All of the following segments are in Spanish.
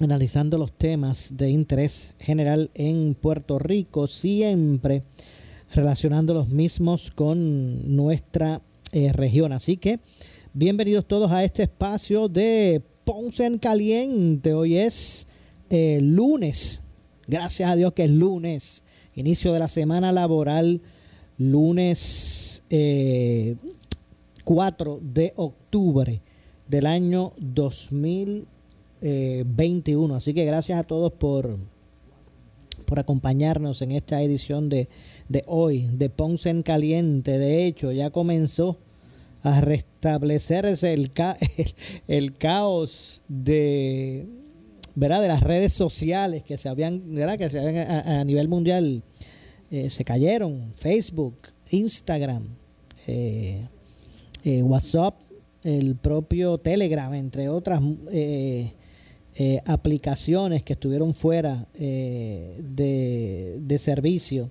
analizando los temas de interés general en Puerto Rico, siempre relacionando los mismos con nuestra eh, región. Así que Bienvenidos todos a este espacio de Ponce en Caliente. Hoy es eh, lunes. Gracias a Dios que es lunes. Inicio de la semana laboral. Lunes 4 eh, de octubre del año 2021. Así que gracias a todos por, por acompañarnos en esta edición de, de hoy, de Ponce en Caliente. De hecho, ya comenzó a restablecerse el, el, caos de, ¿verdad? de las redes sociales que se habían, ¿verdad? Que a, nivel mundial eh, se cayeron, Facebook, Instagram, eh, eh, WhatsApp, el propio Telegram, entre otras aplicaciones que estuvieron fuera de, de servicio.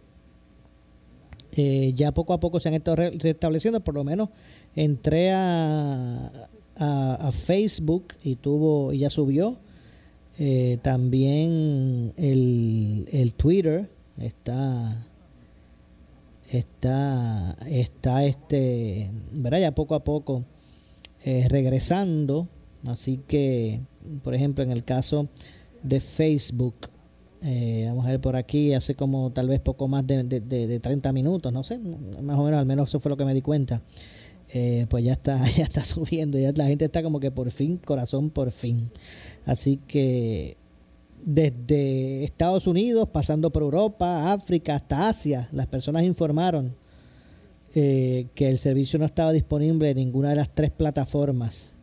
ya poco a poco se han estado restableciendo, por lo menos entré a, a, Facebook y tuvo y ya subió eh, también el, el, Twitter está está está este verdad ya poco a poco eh, regresando así que por ejemplo en el caso de Facebook eh, vamos a ver por aquí hace como tal vez poco más de, de, de 30 minutos no sé más o menos al menos eso fue lo que me di cuenta eh, pues ya está, ya está subiendo, ya la gente está como que por fin, corazón por fin. Así que desde Estados Unidos, pasando por Europa, África, hasta Asia, las personas informaron eh, que el servicio no estaba disponible en ninguna de las tres plataformas,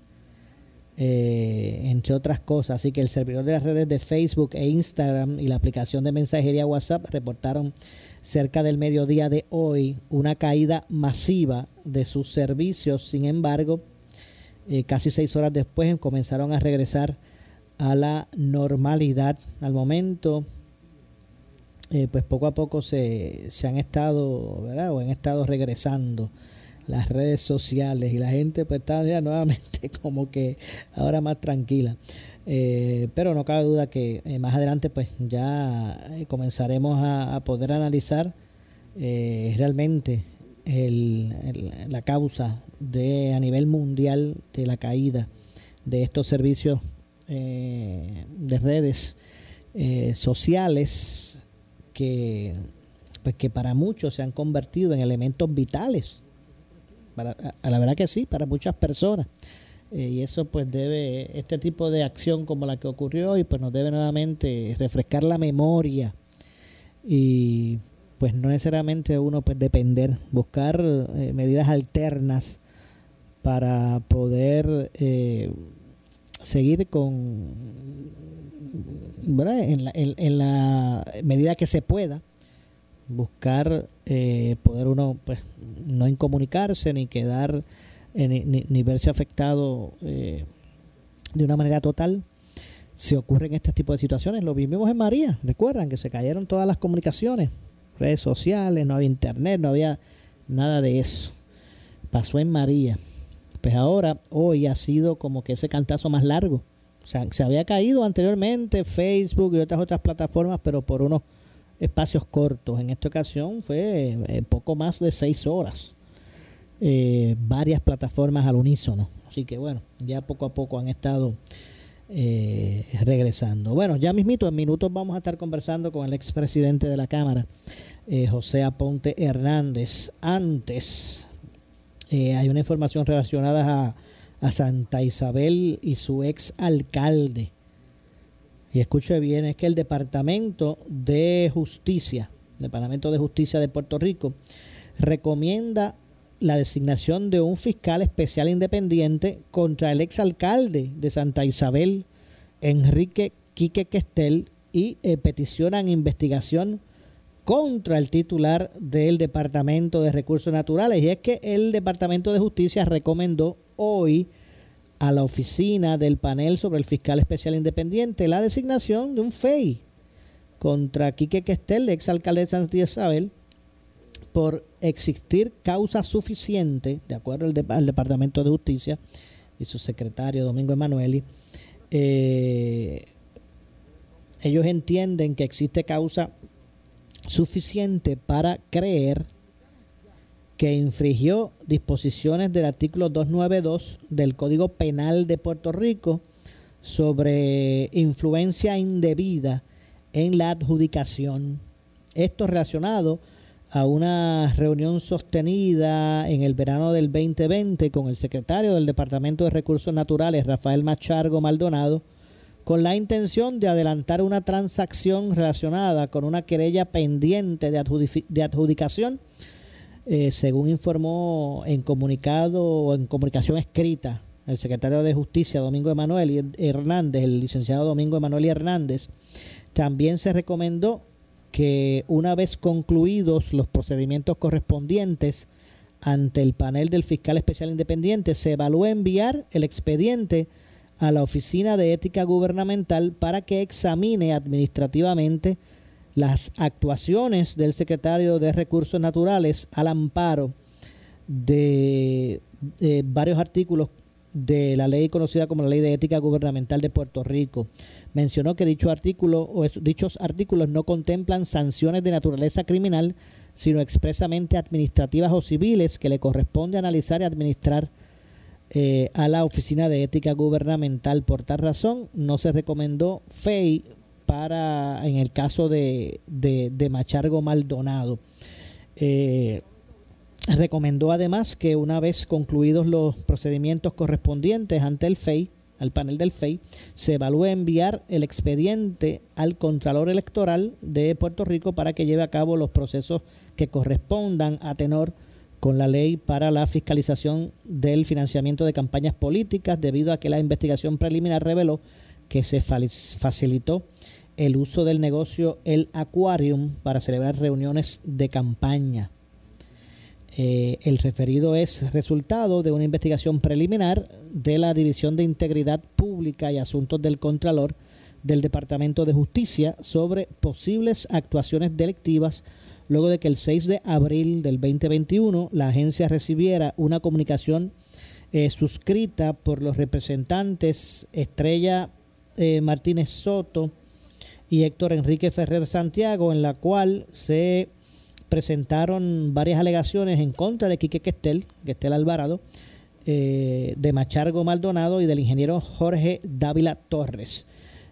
eh, entre otras cosas. Así que el servidor de las redes de Facebook e Instagram y la aplicación de mensajería WhatsApp reportaron cerca del mediodía de hoy una caída masiva de sus servicios. Sin embargo, eh, casi seis horas después comenzaron a regresar a la normalidad. Al momento, eh, pues poco a poco se, se han estado, ¿verdad? O han estado regresando las redes sociales y la gente pues está ya nuevamente como que ahora más tranquila. Eh, pero no cabe duda que eh, más adelante pues ya eh, comenzaremos a, poder analizar realmente la causa de a nivel mundial de la caída de estos servicios de redes sociales que pues que para muchos se han convertido en elementos vitales a la verdad que sí para muchas personas. Eh, y eso pues debe, este tipo de acción como la que ocurrió hoy, pues nos debe nuevamente refrescar la memoria. Y pues no necesariamente uno pues depender, buscar eh, medidas alternas para poder eh, seguir con, ¿verdad? En, la medida que se pueda, buscar poder uno pues no incomunicarse ni quedar ni, verse afectado eh, de una manera total se ocurren este tipo de situaciones. Lo vivimos en María, recuerdan que se cayeron todas las comunicaciones, redes sociales, no había internet, no había nada de eso. Pasó en María. Pues ahora, hoy ha sido como que ese cantazo más largo. O sea, se había caído anteriormente Facebook y otras otras plataformas, pero por unos espacios cortos. En esta ocasión fue eh, poco más de seis horas. Eh, varias plataformas al unísono. Así que bueno, ya poco a poco han estado eh, regresando. Bueno, ya mismito, en minutos vamos a estar conversando con el expresidente de la Cámara, eh, José Aponte Hernández. Antes, eh, hay una información relacionada a, a, Santa Isabel y su ex alcalde. Y escuche bien, es que el Departamento de Justicia, Departamento de Justicia de Puerto Rico, recomienda la designación de un fiscal especial independiente contra el exalcalde de Santa Isabel, Enrique Quique Questel, y eh, peticionan investigación contra el titular del Departamento de Recursos Naturales. Y es que el Departamento de Justicia recomendó hoy a la oficina del panel sobre el fiscal especial independiente la designación de un FEI contra Quique Questel, exalcalde de Santa Isabel, por existir causa suficiente, de acuerdo al, Departamento de Justicia y su secretario Domingo Emanueli, eh, ellos entienden que existe causa suficiente para creer que infringió disposiciones del artículo 292 del Código Penal de Puerto Rico sobre influencia indebida en la adjudicación. Esto relacionado a una reunión sostenida en el verano del 2020 con el secretario del Departamento de Recursos Naturales, Rafael Machargo Maldonado, con la intención de adelantar una transacción relacionada con una querella pendiente de, adjudicación, eh, según informó en comunicado o en comunicación escrita el secretario de Justicia, Domingo Emanuel Hernández, el licenciado Domingo Emanuel Hernández, también se recomendó que una vez concluidos los procedimientos correspondientes ante el panel del fiscal especial independiente, se evalúe enviar el expediente a la Oficina de Ética Gubernamental para que examine administrativamente las actuaciones del secretario de Recursos Naturales al amparo de, varios artículos de la ley conocida como la Ley de Ética Gubernamental de Puerto Rico. Mencionó que dicho artículo o dichos artículos no contemplan sanciones de naturaleza criminal, sino expresamente administrativas o civiles que le corresponde analizar y administrar eh, a la Oficina de Ética Gubernamental. Por tal razón, no se recomendó FEI para, en el caso de, de, Machargo Maldonado. Eh, recomendó además que una vez concluidos los procedimientos correspondientes ante el FEI, al panel del FEI, se evalúe enviar el expediente al Contralor Electoral de Puerto Rico para que lleve a cabo los procesos que correspondan a tenor con la ley para la fiscalización del financiamiento de campañas políticas debido a que la investigación preliminar reveló que se facilitó el uso del negocio El Aquarium para celebrar reuniones de campaña. Eh, el referido es resultado de una investigación preliminar de la División de Integridad Pública y Asuntos del Contralor del Departamento de Justicia sobre posibles actuaciones delictivas luego de que el 6 de abril del 2021 la agencia recibiera una comunicación eh, suscrita por los representantes Estrella eh, Martínez Soto y Héctor Enrique Ferrer Santiago, en la cual se presentaron varias alegaciones en contra de Quique Questel, Questel Alvarado, eh, de Machargo Maldonado y del ingeniero Jorge Dávila Torres.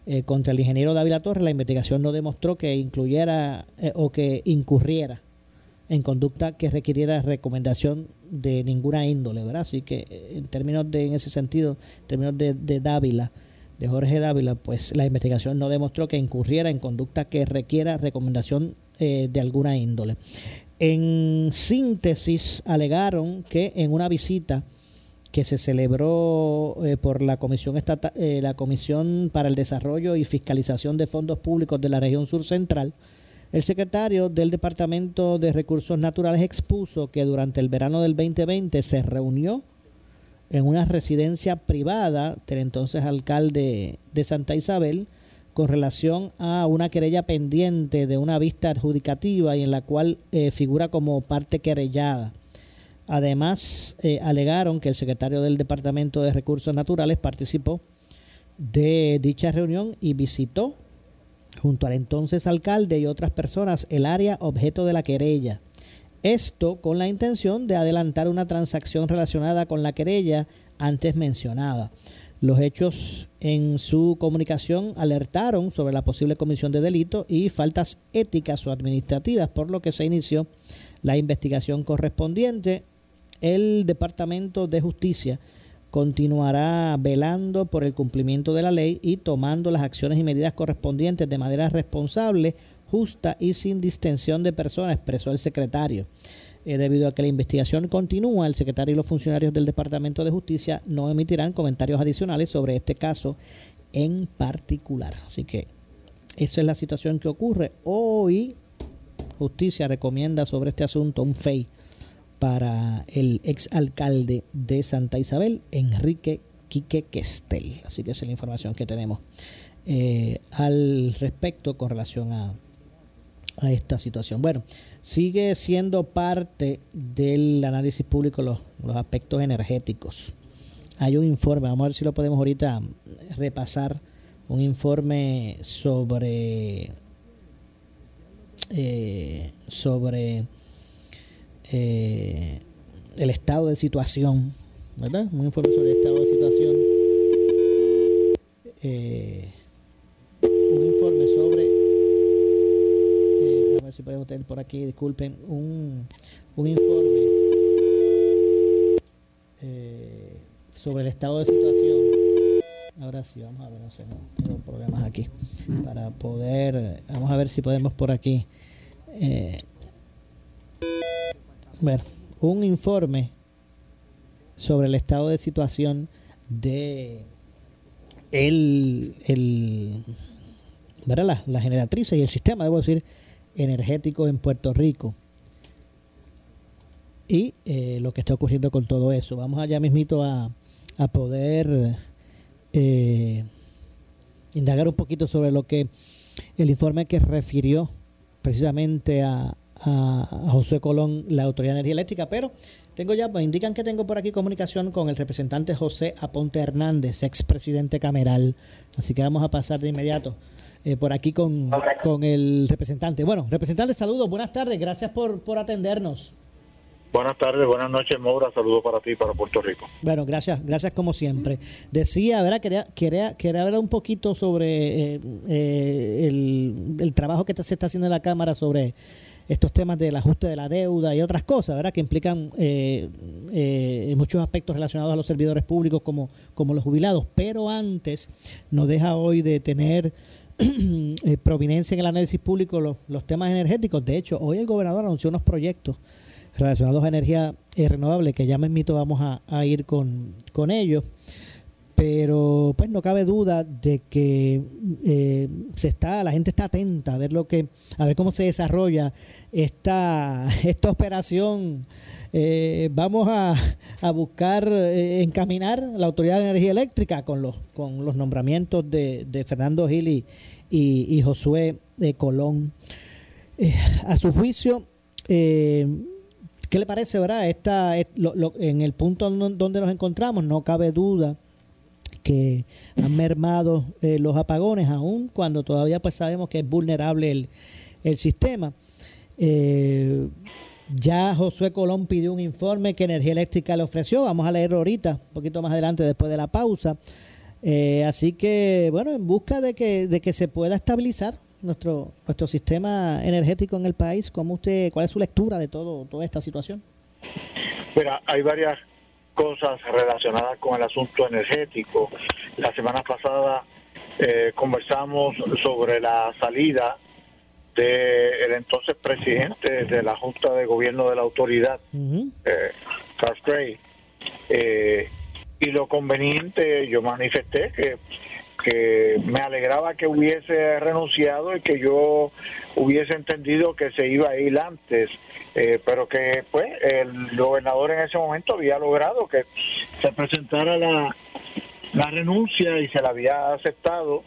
Eh, contra el ingeniero David Torres, la investigación no demostró que incluyera eh, o que incurriera en conducta que requiriera recomendación de ninguna índole, ¿verdad? Así que eh, en términos de, en ese sentido, en términos de Dávila, de Jorge Dávila, pues la investigación no demostró que incurriera en conducta que requiera recomendación de alguna índole. En síntesis, alegaron que en una visita que se celebró eh, por la Comisión, Estatal, eh, la Comisión para el Desarrollo y Fiscalización de Fondos Públicos de la región sur central, el secretario del Departamento de Recursos Naturales expuso que durante el verano del 2020 se reunió en una residencia privada del entonces alcalde de Santa Isabel con relación a una querella pendiente de una vista adjudicativa y en la cual eh, figura como parte querellada. Además, eh, alegaron que el secretario del Departamento de Recursos Naturales participó de dicha reunión y visitó junto al entonces alcalde y otras personas el área objeto de la querella. Esto con la intención de adelantar una transacción relacionada con la querella antes mencionada. Los hechos en su comunicación alertaron sobre la posible comisión de delito y faltas éticas o administrativas, por lo que se inició la investigación correspondiente. El Departamento de Justicia continuará velando por el cumplimiento de la ley y tomando las acciones y medidas correspondientes de manera responsable, justa y sin distensión de personas, expresó el secretario. Eh, debido a que la investigación continúa, el secretario y los funcionarios del Departamento de Justicia no emitirán comentarios adicionales sobre este caso en particular. Así que esa es la situación que ocurre. Hoy Justicia recomienda sobre este asunto un FEI para el exalcalde de Santa Isabel, Enrique Quique Questel. Así que esa es la información que tenemos eh, al respecto con relación a, a esta situación. Bueno, sigue siendo parte del análisis público los, los aspectos energéticos. Hay un informe, vamos a ver si lo podemos ahorita repasar, un informe sobre eh, sobre eh, el estado de situación, ¿verdad? Un informe sobre el estado de situación. Eh, un informe sobre, a si podemos tener por aquí, disculpen, un, un informe sobre el estado de situación. Ahora sí, vamos a ver, no sé, no, tengo problemas aquí. Para poder, vamos a ver si podemos por aquí eh, ver, un informe sobre el estado de situación de el, el ¿verdad? La, generatriz y el sistema, debo decir, energético en Puerto Rico. Y eh, lo que está ocurriendo con todo eso. Vamos allá mismito a, a poder eh, indagar un poquito sobre lo que el informe que refirió precisamente a, a, José Colón, la Autoridad de Energía Eléctrica, pero tengo ya, me indican que tengo por aquí comunicación con el representante José Aponte Hernández, expresidente cameral. Así que vamos a pasar de inmediato eh, por aquí con, con el representante. Bueno, representante, saludos, buenas tardes, gracias por, por atendernos. Buenas tardes, buenas noches, Maura. Saludos para ti y para Puerto Rico. Bueno, gracias, gracias como siempre. Decía, ¿verdad? Quería, quería, quería hablar un poquito sobre eh, eh, el, trabajo que se está haciendo en la Cámara sobre estos temas del ajuste de la deuda y otras cosas, ¿verdad? Que implican eh, muchos aspectos relacionados a los servidores públicos como, como los jubilados. Pero antes, nos deja hoy de tener providencia en el análisis público los, los temas energéticos. De hecho, hoy el gobernador anunció unos proyectos relacionados a energía eh, renovable, que ya me invito, vamos a, ir con, con, ellos. Pero pues no cabe duda de que eh, se está, la gente está atenta a ver lo que, a ver cómo se desarrolla esta, esta operación. Eh, vamos a, a buscar encaminar la Autoridad de Energía Eléctrica con los, con los nombramientos de, de Fernando Gil y, y, Josué de Colón. a su juicio, eh, ¿Qué le parece, verdad? Esta, en el punto donde nos encontramos, no cabe duda que han mermado eh, los apagones, aún cuando todavía pues sabemos que es vulnerable el, el sistema. Eh, ya Josué Colón pidió un informe que Energía Eléctrica le ofreció, vamos a leerlo ahorita, un poquito más adelante después de la pausa. Eh, así que, bueno, en busca de que, de que se pueda estabilizar nuestro nuestro sistema energético en el país? ¿Cómo usted, ¿Cuál es su lectura de todo toda esta situación? Mira, hay varias cosas relacionadas con el asunto energético. La semana pasada eh, conversamos sobre la salida del entonces presidente de la Junta de Gobierno de la Autoridad, eh, Carl Gray. Eh, y lo conveniente, yo manifesté que que me alegraba que hubiese renunciado y que yo hubiese entendido que se iba a ir antes, eh, pero que pues el gobernador en ese momento había logrado que se presentara la, la renuncia y se la había aceptado,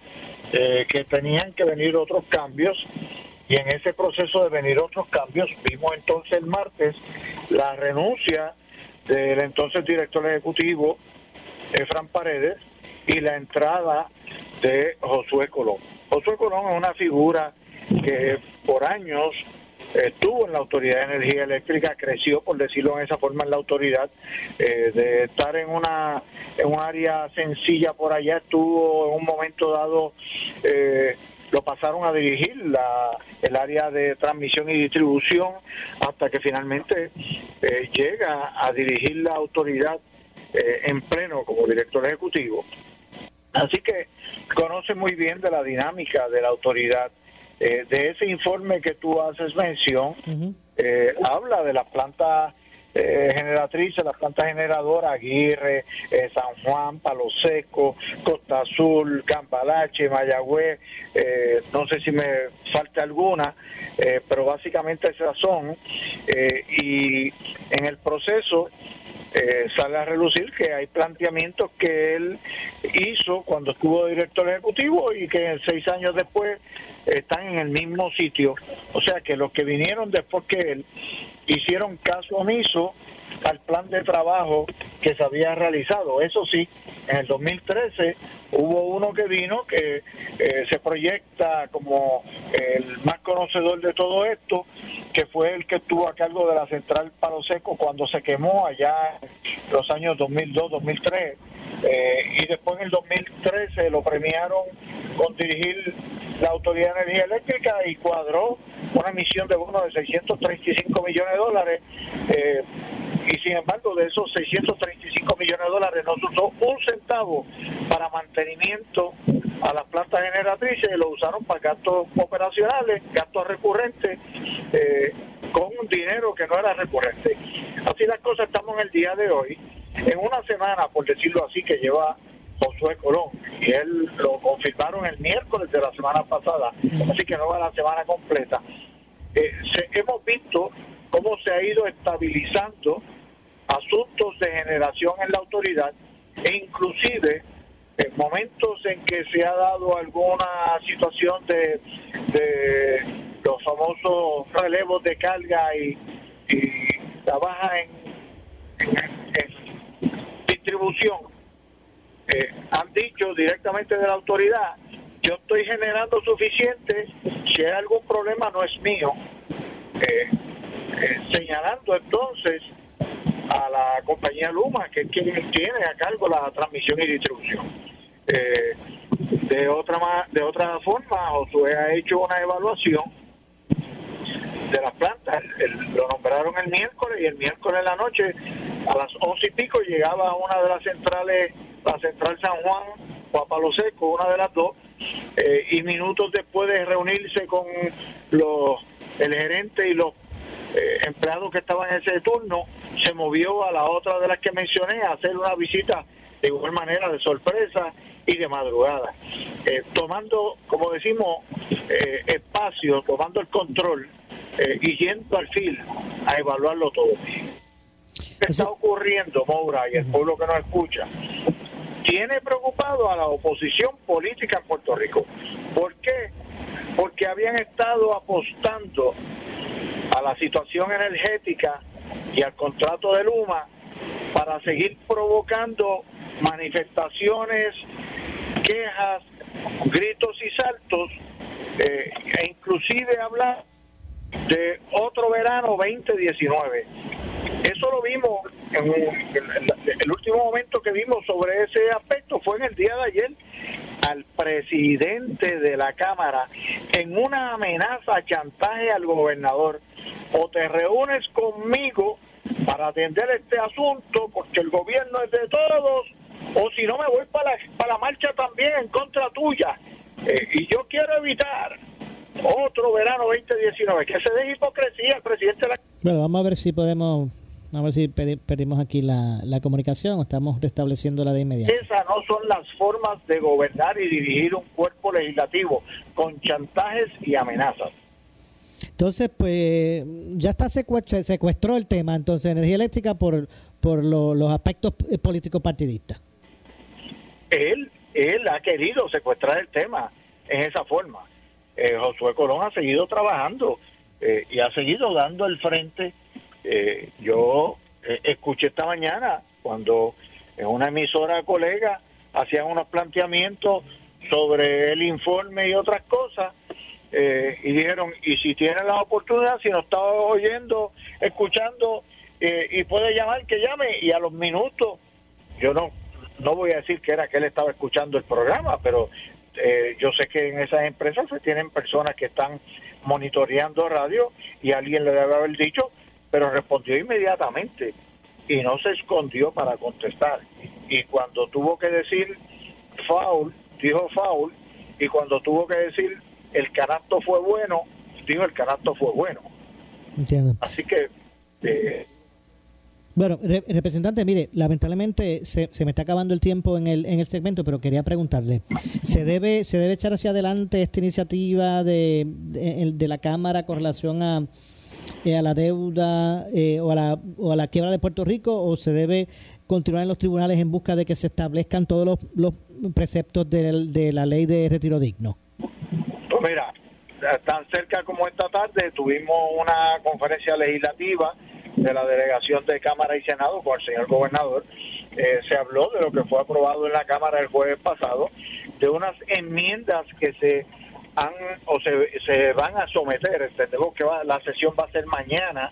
eh, que tenían que venir otros cambios y en ese proceso de venir otros cambios vimos entonces el martes la renuncia del entonces director ejecutivo Efran Paredes y la entrada de Josué Colón. Josué Colón es una figura que por años estuvo en la Autoridad de Energía Eléctrica, creció, por decirlo en esa forma, en la autoridad, eh, de estar en una en un área sencilla por allá, estuvo en un momento dado, eh, lo pasaron a dirigir la, el área de transmisión y distribución, hasta que finalmente eh, llega a dirigir la autoridad en pleno como director ejecutivo. Así que conoce muy bien de la dinámica de la autoridad eh, de ese informe que tú haces mención, eh, habla de las plantas eh, generatrices, las plantas generadoras, Aguirre, San Juan, Palo Seco, Costa Azul, Campalache, Mayagüez, no sé si me falta alguna, pero básicamente esas son. y en el proceso sale a relucir que hay planteamientos que él hizo cuando estuvo director ejecutivo y que seis años después están en el mismo sitio. O sea que los que vinieron después que él hicieron caso omiso al plan de trabajo que se había realizado. Eso sí, en el 2013 hubo uno que vino que eh, se proyecta como el más conocedor de todo esto, que fue el que estuvo a cargo de la central Palo Seco cuando se quemó allá en los años 2002-2003. Eh, y después en el 2013 lo premiaron con dirigir la Autoridad de Energía Eléctrica y cuadró una emisión de bonos de 635 millones de dólares. Eh, y sin embargo, de esos 635 millones de dólares no se usó un centavo para mantenimiento a las plantas generatrices y lo usaron para gastos operacionales, gastos recurrentes, eh, con un dinero que no era recurrente. Así las cosas estamos en el día de hoy. En una semana, por decirlo así, que lleva Josué Colón. Y él lo confirmaron el miércoles de la semana pasada, así que no va la semana completa. Eh, hemos visto cómo se ha ido estabilizando asuntos de generación en la autoridad e inclusive en momentos en que se ha dado alguna situación de, los famosos relevos de carga y, la baja en distribución, eh, han dicho directamente de la autoridad, yo estoy generando suficiente, si hay algún problema no es mío, eh, eh, señalando entonces a la compañía Luma, que es quien tiene a cargo la transmisión y distribución. de otra de otra forma, Josué ha hecho una evaluación de las plantas, lo nombraron el miércoles y el miércoles en la noche a las once y pico llegaba a una de las centrales la Central San Juan o a Palo Seco, una de las dos, eh, y minutos después de reunirse con los el gerente y los eh, empleados que estaban en ese turno, se movió a la otra de las que mencioné a hacer una visita de igual manera de sorpresa y de madrugada, eh, tomando, como decimos, espacio, tomando el control y yendo al fin a evaluarlo todo. ¿Qué está ocurriendo, Moura, y el pueblo que nos escucha? tiene preocupado a la oposición política en Puerto Rico. ¿Por qué? Porque habían estado apostando a la situación energética y al contrato de Luma para seguir provocando manifestaciones, quejas, gritos y saltos, eh, e inclusive hablar de otro verano 2019. Eso lo vimos en, el último momento que vimos sobre ese aspecto fue en el día de ayer al presidente de la Cámara en una amenaza, chantaje al gobernador. O te reúnes conmigo para atender este asunto porque el gobierno es de todos, o si no me voy para la, para la marcha también en contra tuya. Eh, y yo quiero evitar otro verano 2019, que se dé hipocresía el presidente de la... Bueno, vamos a ver si podemos a ver si perdimos aquí la, comunicación o estamos restableciéndola de inmediato. Esas no son las formas de gobernar y dirigir un cuerpo legislativo con chantajes y amenazas. Entonces, pues ya está se secuestró el tema, entonces, energía eléctrica por, por los aspectos políticos partidistas. Él, él ha querido secuestrar el tema en esa forma. Eh, Josué Colón ha seguido trabajando eh, y ha seguido dando el frente eh, yo eh, escuché esta mañana cuando en una emisora colega hacían unos planteamientos sobre el informe y otras cosas, eh, y dijeron, y si tiene la oportunidad, si nos está oyendo, escuchando, eh, y puede llamar, que llame, y a los minutos, yo no, no voy a decir que era que él estaba escuchando el programa, pero eh, yo sé que en esas empresas se tienen personas que están monitoreando radio y alguien le debe haber dicho, pero respondió inmediatamente y no se escondió para contestar. Y cuando tuvo que decir foul, dijo foul, y cuando tuvo que decir el canasto fue bueno, dijo el canasto fue bueno. Entiendo. Así que... Eh, bueno, representante, mire, lamentablemente se, se, me está acabando el tiempo en el, en el segmento, pero quería preguntarle, ¿se debe, ¿se debe echar hacia adelante esta iniciativa de, de, la Cámara con relación a, eh, a la deuda eh, o, a la, o a la quiebra de Puerto Rico o se debe continuar en los tribunales en busca de que se establezcan todos los, los preceptos de, de la ley de retiro digno? Mira, tan cerca como esta tarde tuvimos una conferencia legislativa de la delegación de Cámara y Senado con el señor gobernador, eh, se habló de lo que fue aprobado en la Cámara el jueves pasado, de unas enmiendas que se han o se, se van a someter. Entendemos que va, la sesión va a ser mañana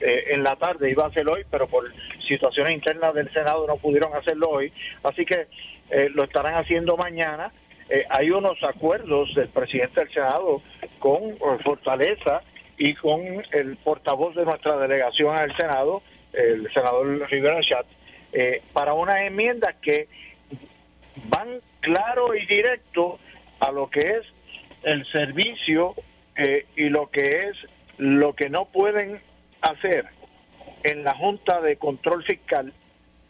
eh, en la tarde, iba a ser hoy, pero por situaciones internas del Senado no pudieron hacerlo hoy, así que eh, lo estarán haciendo mañana. Hay unos acuerdos del presidente del Senado con Fortaleza y con el portavoz de nuestra delegación al Senado, el senador Rivera Chat, eh, para unas enmiendas que van claro y directo a lo que es el servicio eh, y lo que es lo que no pueden hacer en la Junta de Control Fiscal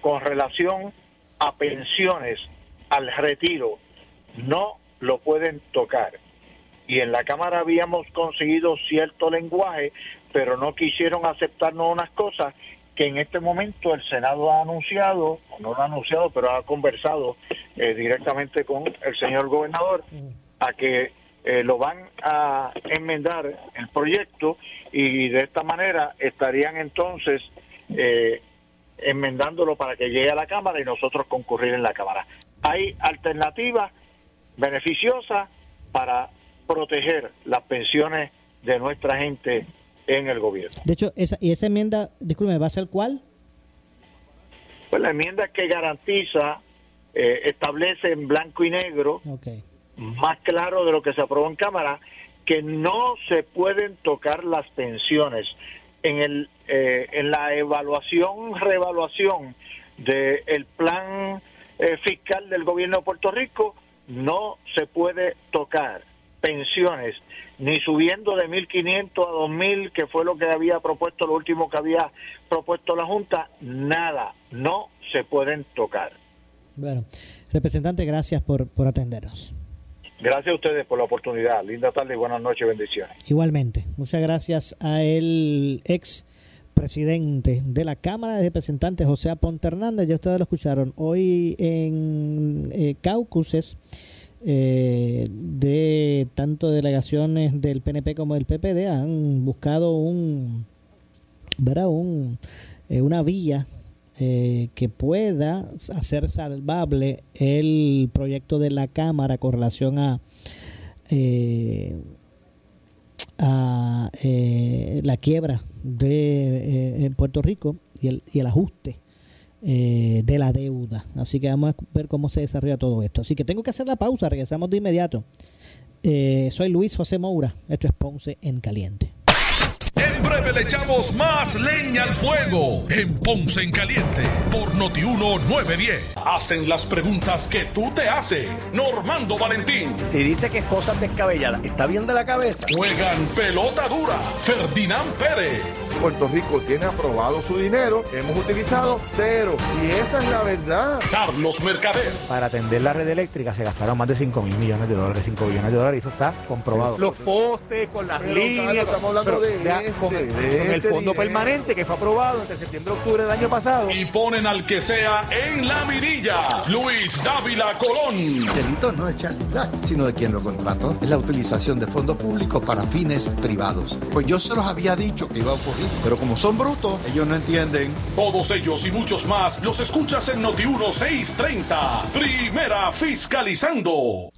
con relación a pensiones, al retiro, no lo pueden tocar y en la Cámara habíamos conseguido cierto lenguaje, pero no quisieron aceptarnos unas cosas que en este momento el Senado ha anunciado, no lo ha anunciado, pero ha conversado eh, directamente con el señor gobernador, a que eh, lo van a enmendar el proyecto y de esta manera estarían entonces eh, enmendándolo para que llegue a la Cámara y nosotros concurrir en la Cámara. Hay alternativas beneficiosas para proteger las pensiones de nuestra gente en el gobierno. De hecho, esa, ¿y esa enmienda, disculpe, va a ser cuál? Pues la enmienda que garantiza, eh, establece en blanco y negro, más claro de lo que se aprobó en Cámara, que no se pueden tocar las pensiones. En, el, eh, en la evaluación, reevaluación del plan eh, fiscal del gobierno de Puerto Rico, no se puede tocar pensiones, ni subiendo de 1.500 a 2.000, que fue lo que había propuesto, lo último que había propuesto la Junta, nada, no se pueden tocar. Bueno, representante, gracias por, por atendernos. Gracias a ustedes por la oportunidad. Linda tarde y buenas noches, bendiciones. Igualmente, muchas gracias a el ex presidente de la Cámara de Representantes, José Aponte Hernández. Ya ustedes lo escucharon hoy en eh, Caucuses eh, de tanto delegaciones del PNP como del PPD han buscado un, un eh, una vía eh, que pueda hacer salvable el proyecto de la Cámara con relación a eh, a la quiebra de Puerto Rico y el, y el ajuste eh, de la deuda. Así que vamos a ver cómo se desarrolla todo esto. Así que tengo que hacer la pausa, regresamos de inmediato. Eh, soy Luis José Moura, esto es Ponce en Caliente. En breve le echamos más leña al fuego en Ponce en Caliente por Notiuno 910. Hacen las preguntas que tú te haces. Normando Valentín. Si dice que es cosas descabelladas, ¿está bien de la cabeza? Juegan pelota dura. Ferdinand Pérez. Puerto Rico tiene aprobado su dinero. Hemos utilizado cero. Y esa es la verdad. Carlos Mercader. Para atender la red eléctrica se gastaron más de 5 mil millones de dólares. 5 billones de dólares. Y eso está comprobado. Los postes con las líneas. estamos hablando de con, el fondo permanente que fue aprobado entre septiembre y octubre del año pasado. Y ponen al que sea en la mirilla. Luis Dávila Colón. El delito no es charlidad, sino de quien lo contrató. Es la utilización de fondos públicos para fines privados. Pues yo se los había dicho que iba a ocurrir, pero como son brutos, ellos no entienden. Todos ellos y muchos más los escuchas en Noti 1630. Primera fiscalizando.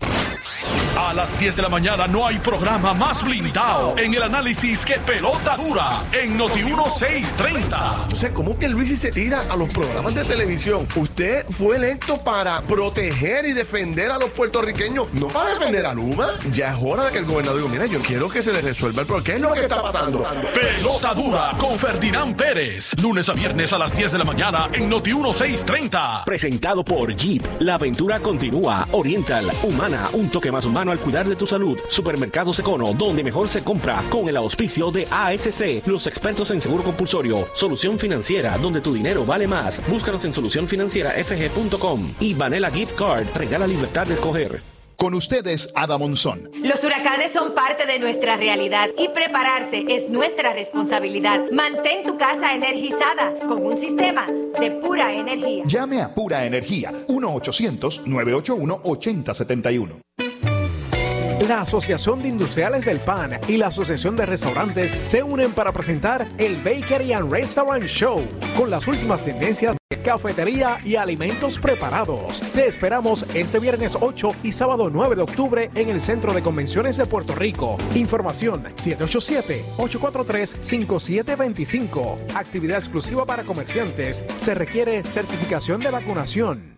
A las 10 de la mañana no hay programa más blindado en el análisis que pelota dura en Noti 1630. O sea, ¿cómo que Luis se tira a los programas de televisión? Usted fue electo para proteger y defender a los puertorriqueños, no para defender a Luma. Ya es hora de que el gobernador diga, mira, yo quiero que se le resuelva el problema. ¿Qué es lo que está pasando? Pelota dura con Ferdinand Pérez. Lunes a viernes a las 10 de la mañana en Noti 1630. Presentado por Jeep. La aventura continúa. Oriental, humana, un toque más humano al cuidar de tu salud. Supermercados Econo, donde mejor se compra. Con el auspicio de ASC, los expertos en seguro compulsorio. Solución financiera, donde tu dinero vale más. Búscanos en solucionfinancierafg.com. Y Vanilla Gift Card, regala libertad de escoger. Con ustedes, Ada Monzón. Los huracanes son parte de nuestra realidad y prepararse es nuestra responsabilidad. Mantén tu casa energizada con un sistema de pura energía. Llame a Pura Energía 1-800-981-8071. La Asociación de Industriales del Pan y la Asociación de Restaurantes se unen para presentar el Bakery and Restaurant Show con las últimas tendencias de cafetería y alimentos preparados. Te esperamos este viernes 8 y sábado 9 de octubre en el Centro de Convenciones de Puerto Rico. Información 787-843-5725. Actividad exclusiva para comerciantes. Se requiere certificación de vacunación.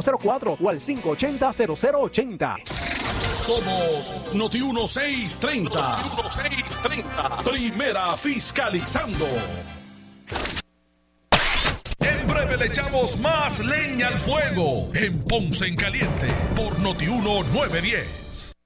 260-5504 o al 580-0080. Somos Noti 1630. Noti 1630. Primera fiscalizando. En breve le echamos más leña al fuego en Ponce en Caliente por Noti 1910.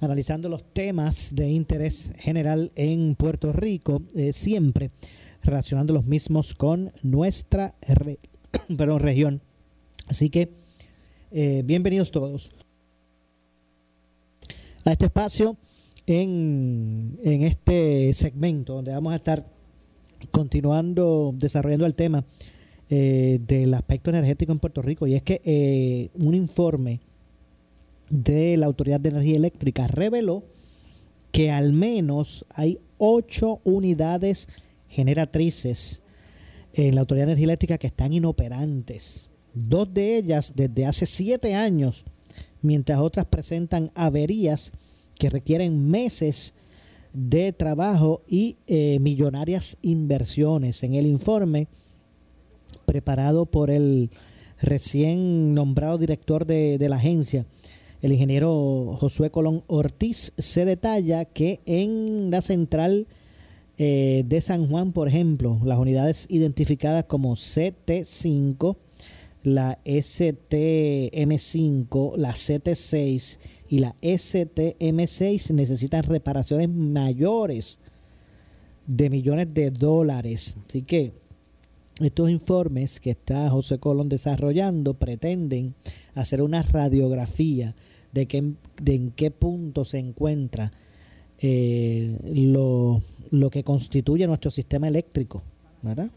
analizando los temas de interés general en Puerto Rico, eh, siempre relacionando los mismos con nuestra región. Así que, eh, bienvenidos todos a este espacio en, en este segmento donde vamos a estar continuando desarrollando el tema eh, del aspecto energético en Puerto Rico y es que eh, un informe de la Autoridad de Energía Eléctrica reveló que al menos hay ocho unidades generatrices en la Autoridad de Energía Eléctrica que están inoperantes. Dos de ellas desde hace siete años, mientras otras presentan averías que requieren meses de trabajo y eh, millonarias inversiones. En el informe preparado por el recién nombrado director de, la agencia, el ingeniero Josué Colón Ortiz, se detalla que en la central eh, de San Juan, por ejemplo, las unidades identificadas como CT5, la STM5, la CT6 y la STM6 necesitan reparaciones mayores de millones de dólares. Así que estos informes que está José Colón desarrollando pretenden hacer una radiografía de, de en qué punto se encuentra eh, lo, lo, que constituye nuestro sistema eléctrico, ¿verdad?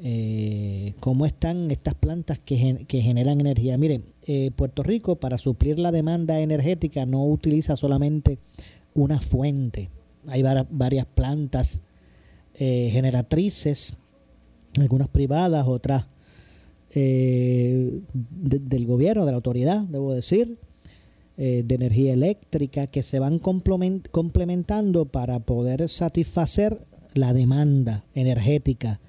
Eh, cómo están estas plantas que, que generan energía. Miren, eh, Puerto Rico para suplir la demanda energética no utiliza solamente una fuente. Hay varias plantas generatrices, algunas privadas, otras del gobierno, de la autoridad, debo decir, de energía eléctrica, que se van complementando para poder satisfacer la demanda energética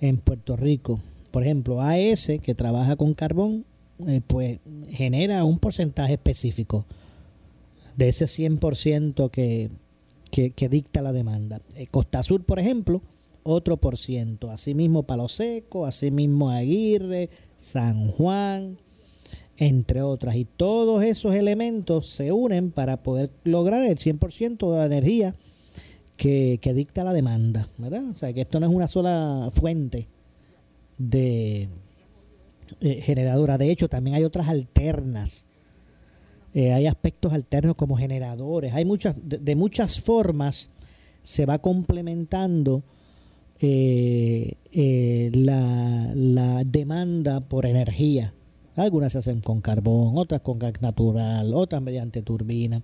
en Puerto Rico. Por ejemplo, AES, que trabaja con carbón, eh, pues genera un porcentaje específico de ese 100% que, que, dicta la demanda. Eh, Costa Sur, por ejemplo, otro por ciento. Asimismo Palo Seco, asimismo Aguirre, San Juan, entre otras. Y todos esos elementos se unen para poder lograr el 100% de la energía que, dicta la demanda, ¿verdad? O sea, que esto no es una sola fuente de eh, generadora. De hecho, también hay otras alternas. Eh, hay aspectos alternos como generadores. Hay muchas, de, muchas formas se va complementando eh, la, la demanda por energía. Algunas se hacen con carbón, otras con gas natural, otras mediante turbina.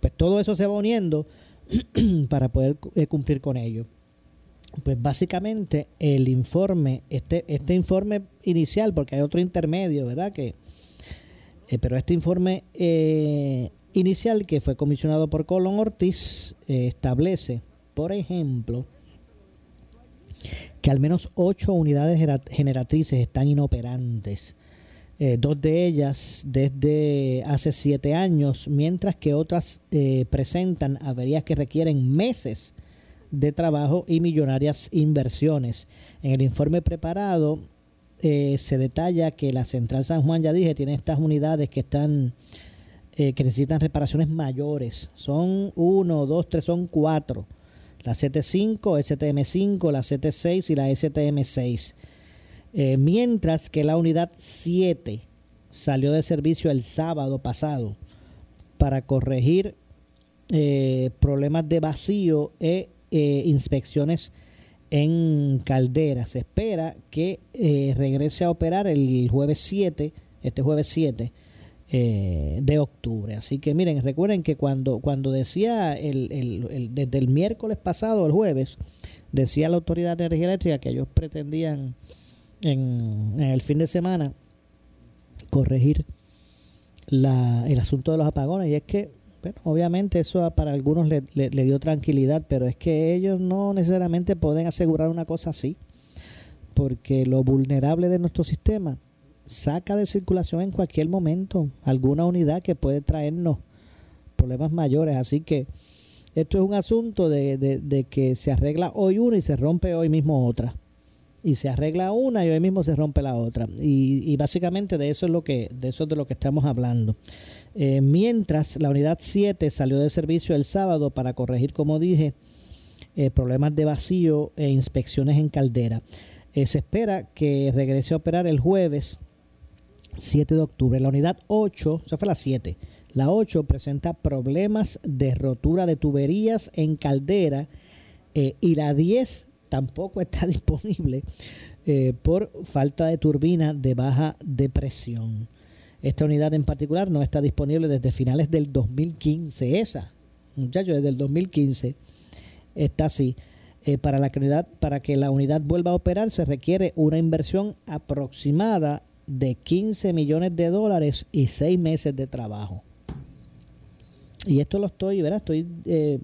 Pues todo eso se va uniendo para poder eh, cumplir con ello. Pues básicamente el informe, este, este informe inicial, porque hay otro intermedio, ¿verdad? Que, eh, pero este informe eh, inicial que fue comisionado por Colón Ortiz establece, por ejemplo, que al menos ocho unidades generatrices están inoperantes eh, dos de ellas desde hace siete años, mientras que otras eh, presentan averías que requieren meses de trabajo y millonarias inversiones. En el informe preparado eh, se detalla que la Central San Juan, ya dije, tiene estas unidades que están que necesitan reparaciones mayores. Son uno, dos, tres, son cuatro. La CT5, STM5, la CT6 y la STM6 eh, mientras que la unidad 7 salió de servicio el sábado pasado para corregir eh, problemas de vacío e eh, inspecciones en caldera. Se espera que regrese a operar el jueves 7, este jueves 7 de octubre. Así que miren, recuerden que cuando, cuando decía el, desde el miércoles pasado, el jueves, decía la Autoridad de Energía Eléctrica que ellos pretendían en, el fin de semana corregir la, el asunto de los apagones y es que bueno, obviamente eso para algunos le, le, dio tranquilidad, pero es que ellos no necesariamente pueden asegurar una cosa así, porque lo vulnerable de nuestro sistema saca de circulación en cualquier momento alguna unidad que puede traernos problemas mayores, así que Esto es un asunto de, de, que se arregla hoy una y se rompe hoy mismo otra. Y se arregla una y hoy mismo se rompe la otra. Y, y básicamente de eso es lo que de eso es de lo que estamos hablando. Eh, mientras la unidad 7 salió de servicio el sábado para corregir como dije eh, problemas de vacío e inspecciones en caldera. Eh, se espera que regrese a operar el jueves 7 de octubre la unidad 8 esa fue la 7 la 8 presenta problemas de rotura de tuberías en caldera y la 10 tampoco está disponible eh, por falta de turbina de baja depresión. Esta unidad en particular no está disponible desde finales del 2015. Esa, muchachos, desde el 2015 está así. Eh, para, la unidad, para que la unidad vuelva a operar se requiere una inversión aproximada de 15 millones de dólares y 6 meses de trabajo. Y esto lo estoy. Estoy eh,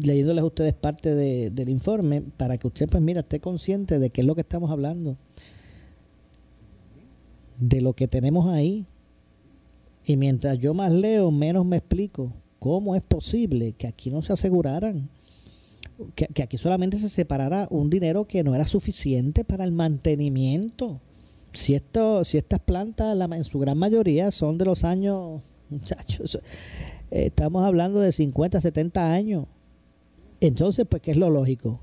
leyéndoles a ustedes parte de, del informe para que usted, pues mira, esté consciente de qué es lo que estamos hablando. De lo que tenemos ahí. Y mientras yo más leo, menos me explico cómo es posible que aquí no se aseguraran, que, que aquí solamente se separara un dinero que no era suficiente para el mantenimiento. Si, esto, si estas plantas, la, en su gran mayoría, son de los años, muchachos, estamos hablando de 50, 70 años. Entonces, pues, ¿qué es lo lógico?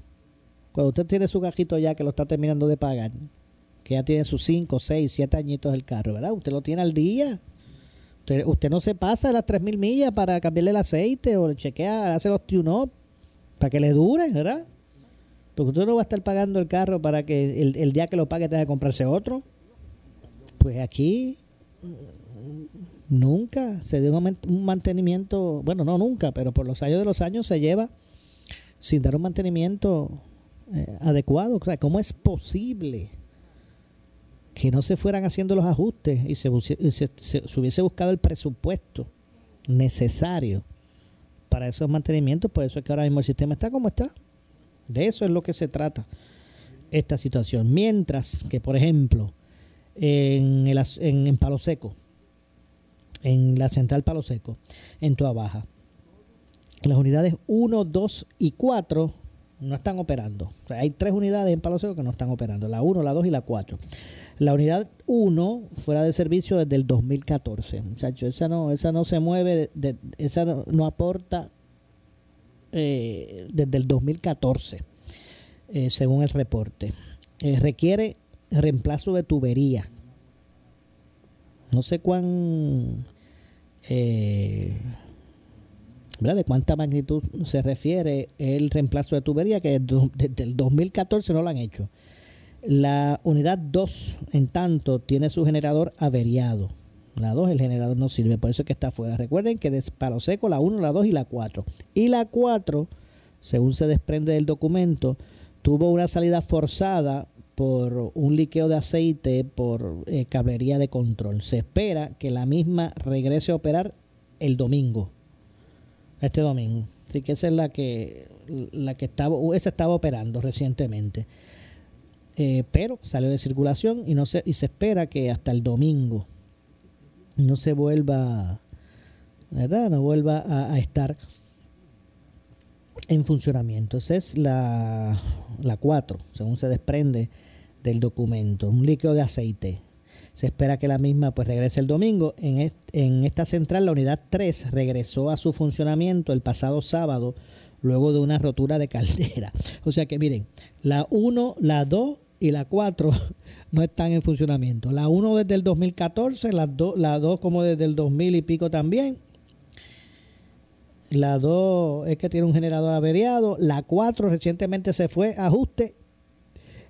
Cuando usted tiene su cajito ya que lo está terminando de pagar, que ya tiene sus 5, 6, 7 añitos del carro, ¿verdad? Usted lo tiene al día. Usted, no se pasa las 3.000 millas para cambiarle el aceite o le chequea, hace los tune-up para que le dure, ¿verdad? Porque usted no va a estar pagando el carro para que el, el día que lo pague tenga que comprarse otro. Pues aquí nunca se dio un mantenimiento, bueno, no nunca, pero por los años de los años se lleva sin dar un mantenimiento eh, adecuado. O sea, ¿cómo es posible que no se fueran haciendo los ajustes y se, se, se, hubiese buscado el presupuesto necesario para esos mantenimientos? Por eso es que ahora mismo el sistema está como está. De eso es lo que se trata esta situación. Mientras que, por ejemplo, en, el, en, en Palo Seco, en la central Palo Seco, en Tua Baja. Las unidades 1, 2 y 4 no están operando. O sea, hay tres unidades en Palo Seco que no están operando, la 1, la 2 y la 4. La unidad 1 fuera de servicio desde el 2014. Muchachos, esa no, esa no se mueve, de, esa no, no aporta eh, desde el 2014, eh, según el reporte. Eh, requiere reemplazo de tubería. No sé cuán eh, de cuánta magnitud se refiere el reemplazo de tubería, que desde el 2014 no lo han hecho. La unidad 2, en tanto, tiene su generador averiado. La 2, el generador no sirve, por eso es que está afuera. Recuerden que de seco la 1, la 2 y la 4. Y la 4, según se desprende del documento, tuvo una salida forzada por un liqueo de aceite por eh, cablería de control. Se espera que la misma regrese a operar el domingo, este domingo. Así que esa es la que la que estaba, esa estaba operando recientemente. Eh, pero salió de circulación y no se, y se espera que hasta el domingo no se vuelva, ¿verdad? No vuelva a, estar en funcionamiento. Esa es la, la 4, según se desprende del documento, un líquido de aceite. Se espera que la misma pues regrese el domingo. En, en esta central, la unidad 3 regresó a su funcionamiento el pasado sábado luego de una rotura de caldera. O sea que miren, la 1, la 2 y la 4 no están en funcionamiento. La 1 desde el 2014, la 2, la 2 como desde el 2000 y pico también. La 2 es que tiene un generador averiado. La 4 recientemente se fue ajuste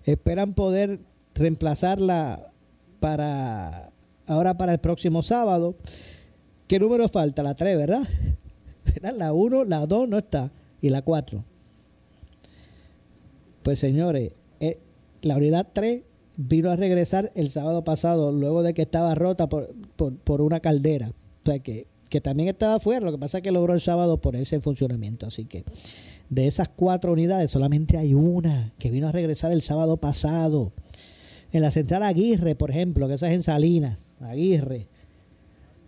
Esperan poder reemplazarla para ahora para el próximo sábado. ¿Qué número falta? La 3, ¿verdad? La 1, la 2 no está y la 4. Pues señores, eh, la unidad 3 vino a regresar el sábado pasado luego de que estaba rota por, por, por una caldera. O sea que, que también estaba fuera, lo que pasa es que logró el sábado ponerse en funcionamiento. Así que de esas cuatro unidades, solamente hay una que vino a regresar el sábado pasado. En la central Aguirre, por ejemplo, que esa es en Salinas, Aguirre,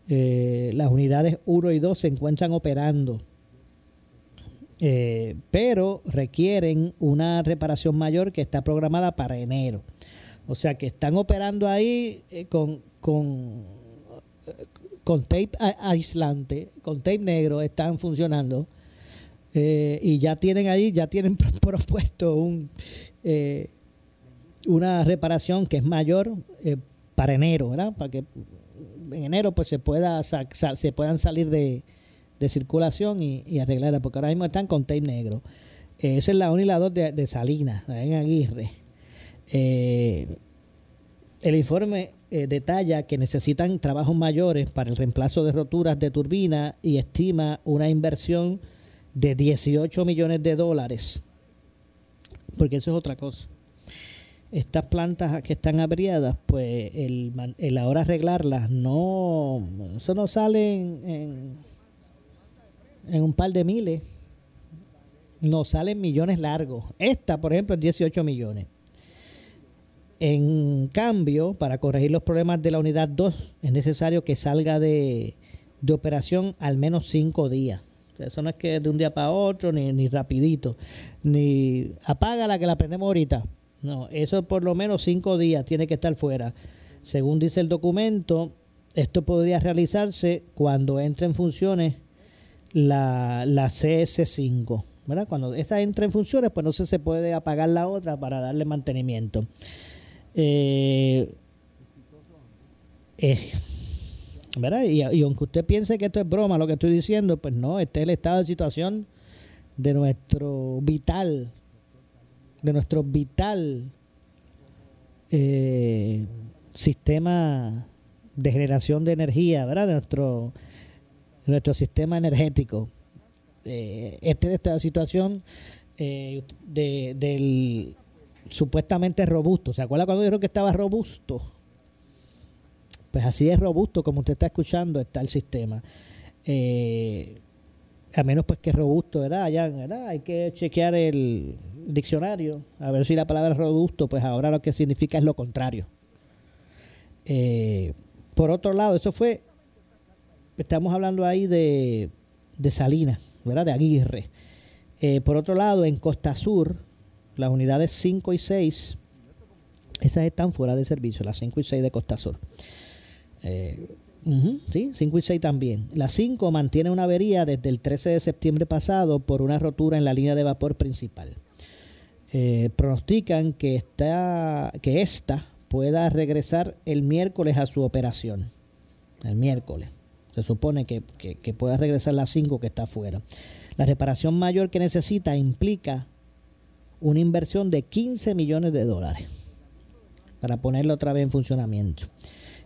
eh, las unidades 1 y 2 se encuentran operando. eh, pero requieren una reparación mayor que está programada para enero. O sea que están operando ahí eh, con, con, con tape aislante, con tape negro, están funcionando. Eh, y ya tienen ahí, ya tienen propuesto un, una reparación que es mayor para enero, ¿verdad? Para que en enero pues se pueda se puedan salir de, de circulación y, y, arreglarla, porque ahora mismo están con tape negro. Eh, esa es la 1 y la 2 de, Salinas, en Aguirre. Eh, el informe eh, detalla que necesitan trabajos mayores para el reemplazo de roturas de turbina y estima una inversión de 18 millones de dólares. Porque eso es otra cosa. Estas plantas que están abriadas, pues el, el ahora arreglarlas, no, eso no sale en en un par de miles. Nos salen millones largos. Esta, por ejemplo, es 18 millones. En cambio, para corregir los problemas de la unidad 2, es necesario que salga de, de operación al menos 5 días. Eso no es que de un día para otro, ni, ni rapidito, ni apaga la que la prendemos ahorita. No, eso por lo menos 5 días tiene que estar fuera. Según dice el documento, esto podría realizarse cuando entre en funciones la, la CS5. ¿verdad? Cuando esa entra en funciones, pues no se puede apagar la otra para darle mantenimiento. Eh, eh, ¿verdad? Y, aunque usted piense que esto es broma lo que estoy diciendo, pues no, este es el estado de situación de nuestro vital, de nuestro vital eh, sistema de generación de energía, ¿verdad? De nuestro nuestro sistema energético. Eh, esta, esta situación eh, de, del supuestamente robusto. ¿Se acuerda cuando dijeron que estaba robusto? Pues así es robusto, como usted está escuchando, está el sistema. Eh, a menos pues que robusto, ¿verdad? Allá, ¿verdad? Hay que chequear el diccionario, a ver si la palabra robusto, pues ahora lo que significa es lo contrario. Eh, por otro lado, eso fue estamos hablando ahí de, de Salinas, ¿verdad? De Aguirre. Eh, por otro lado, en Costa Sur, las unidades 5 y 6, esas están fuera de servicio, las 5 y 6 de Costa Sur. Eh, sí, 5 y 6 también. La 5 mantiene una avería desde el 13 de septiembre pasado por una rotura en la línea de vapor principal. Eh, pronostican que, esta, que esta pueda regresar el miércoles a su operación. El miércoles. Se supone que, pueda regresar la 5 que está afuera. La reparación mayor que necesita implica una inversión de 15 millones de dólares para ponerla otra vez en funcionamiento.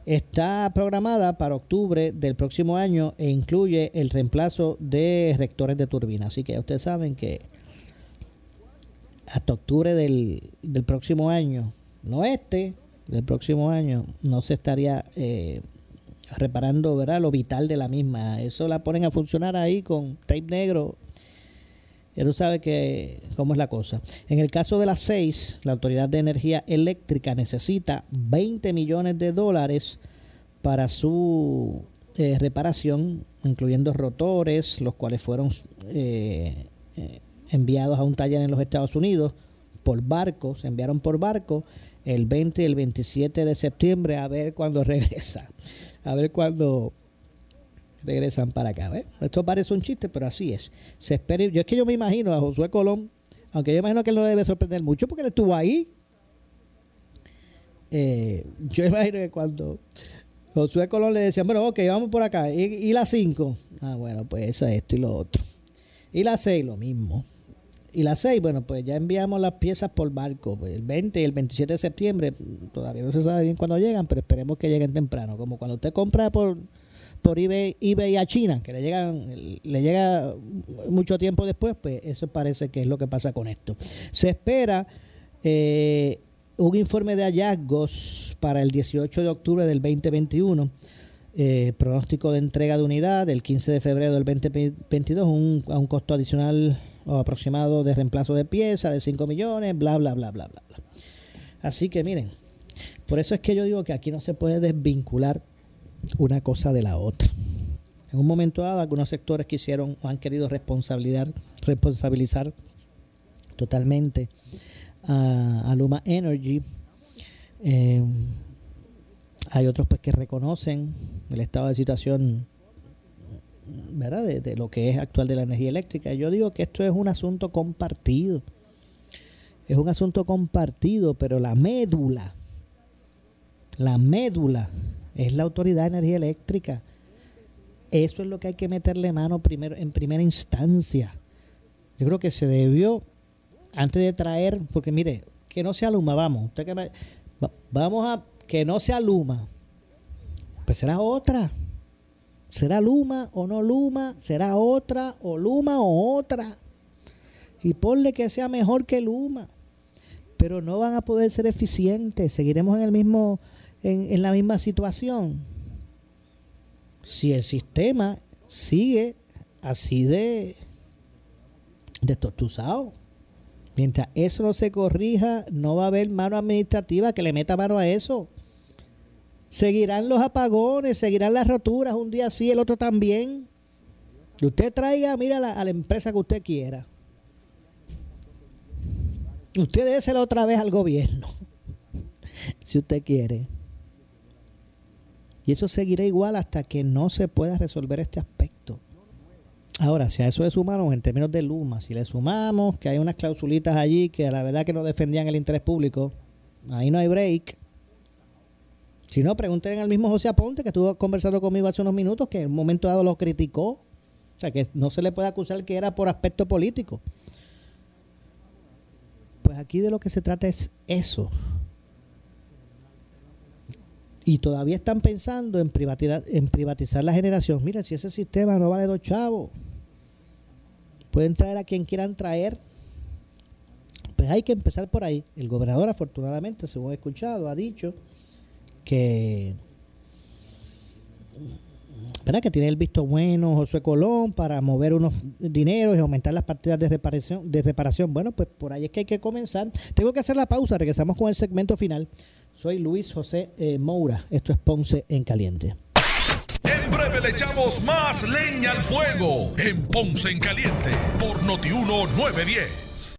Está programada para octubre del próximo año e incluye el reemplazo de rectores de turbina. Así que ustedes saben que hasta octubre del, próximo año, no este, del próximo año, no se estaría eh, reparando ¿verdad? lo vital de la misma. Eso la ponen a funcionar ahí con tape negro. Ya tú sabes que, cómo es la cosa. En el caso de las 6, la Autoridad de Energía Eléctrica necesita 20 millones de dólares para su eh, reparación, incluyendo rotores, los cuales fueron eh, eh, enviados a un taller en los Estados Unidos por barco, se enviaron por barco el 20 y el 27 de septiembre a ver cuándo regresa a ver cuándo regresan para acá. Esto parece un chiste, pero así es. Se espera, yo es que yo me imagino a Josué Colón, aunque yo imagino que él no debe sorprender mucho porque él estuvo ahí. Eh, yo imagino que cuando Josué Colón le decía, bueno, ok, vamos por acá, y, y la 5, ah, bueno, pues eso, esto y lo otro. Y la 6, lo mismo. Y la 6, bueno, pues ya enviamos las piezas por barco. Pues el 20 y el 27 de septiembre, todavía no se sabe bien cuándo llegan, pero esperemos que lleguen temprano. Como cuando usted compra por, por eBay, eBay a China, que le, llegan, le llega mucho tiempo después, pues eso parece que es lo que pasa con esto. Se espera eh, un informe de hallazgos para el 18 de octubre del 2021. Eh, pronóstico de entrega de unidad del 15 de febrero del 2022 un, a un costo adicional o aproximado de reemplazo de pieza de 5 millones, bla, bla, bla, bla, bla. Así que miren, por eso es que yo digo que aquí no se puede desvincular una cosa de la otra. En un momento dado, algunos sectores quisieron o han querido responsabilizar, responsabilizar totalmente a, Luma Energy. Eh, hay otros pues que reconocen el estado de situación ¿verdad? De, lo que es actual de la energía eléctrica. Yo digo que esto es un asunto compartido. Es un asunto compartido, pero la médula, la médula es la Autoridad de Energía Eléctrica. Eso es lo que hay que meterle mano primero, en primera instancia. Yo creo que se debió, antes de traer, porque mire, que no se aluma, vamos, usted que vamos a que no se aluma, pues será otra. ¿Será Luma o no Luma? ¿Será otra o Luma o otra? Y ponle que sea mejor que Luma. Pero no van a poder ser eficientes. Seguiremos en el mismo, en, en la misma situación. Si el sistema sigue así de, de tortuzado. Mientras eso no se corrija, no va a haber mano administrativa que le meta mano a eso. Seguirán los apagones, seguirán las roturas, un día sí, el otro también. Usted traiga, mira, a la empresa que usted quiera. Usted désela otra vez al gobierno, si usted quiere. Y eso seguirá igual hasta que no se pueda resolver este aspecto. Ahora, si a eso le sumamos en términos de Luma, si le sumamos que hay unas clausulitas allí que la verdad que no defendían el interés público, ahí no hay break. Si no, pregunten al mismo José Aponte, que estuvo conversando conmigo hace unos minutos, que en un momento dado lo criticó. O sea, que no se le puede acusar que era por aspecto político. Pues aquí de lo que se trata es eso. Y todavía están pensando en privatizar, en privatizar la generación. Mira, si ese sistema no vale dos chavos, pueden traer a quien quieran traer. Pues hay que empezar por ahí. El gobernador, afortunadamente, según he escuchado, ha dicho que ¿verdad? que tiene el visto bueno José Colón para mover unos dineros y aumentar las partidas de reparación, de reparación. Bueno, pues por ahí es que hay que comenzar. Tengo que hacer la pausa, regresamos con el segmento final. Soy Luis José eh, Moura, esto es Ponce en Caliente. En breve le echamos más leña al fuego en Ponce en Caliente por Notiuno 910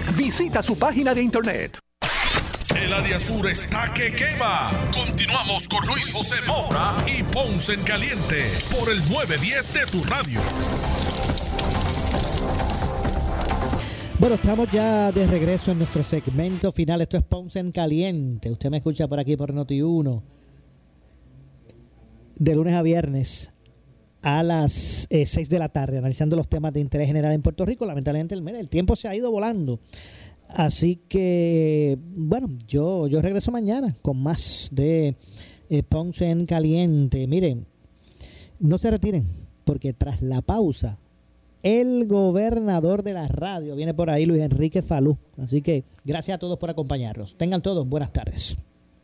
Visita su página de internet. El área sur está que quema. Continuamos con Luis José Moura y Ponce en Caliente por el 910 de tu radio. Bueno, estamos ya de regreso en nuestro segmento final. Esto es Ponce en Caliente. Usted me escucha por aquí por Noti1. De lunes a viernes a las 6 eh, de la tarde, analizando los temas de interés general en Puerto Rico. Lamentablemente el, el tiempo se ha ido volando. Así que, bueno, yo, yo regreso mañana con más de eh, Ponce en Caliente. Miren, no se retiren, porque tras la pausa, el gobernador de la radio viene por ahí, Luis Enrique Falú. Así que gracias a todos por acompañarnos. Tengan todos buenas tardes.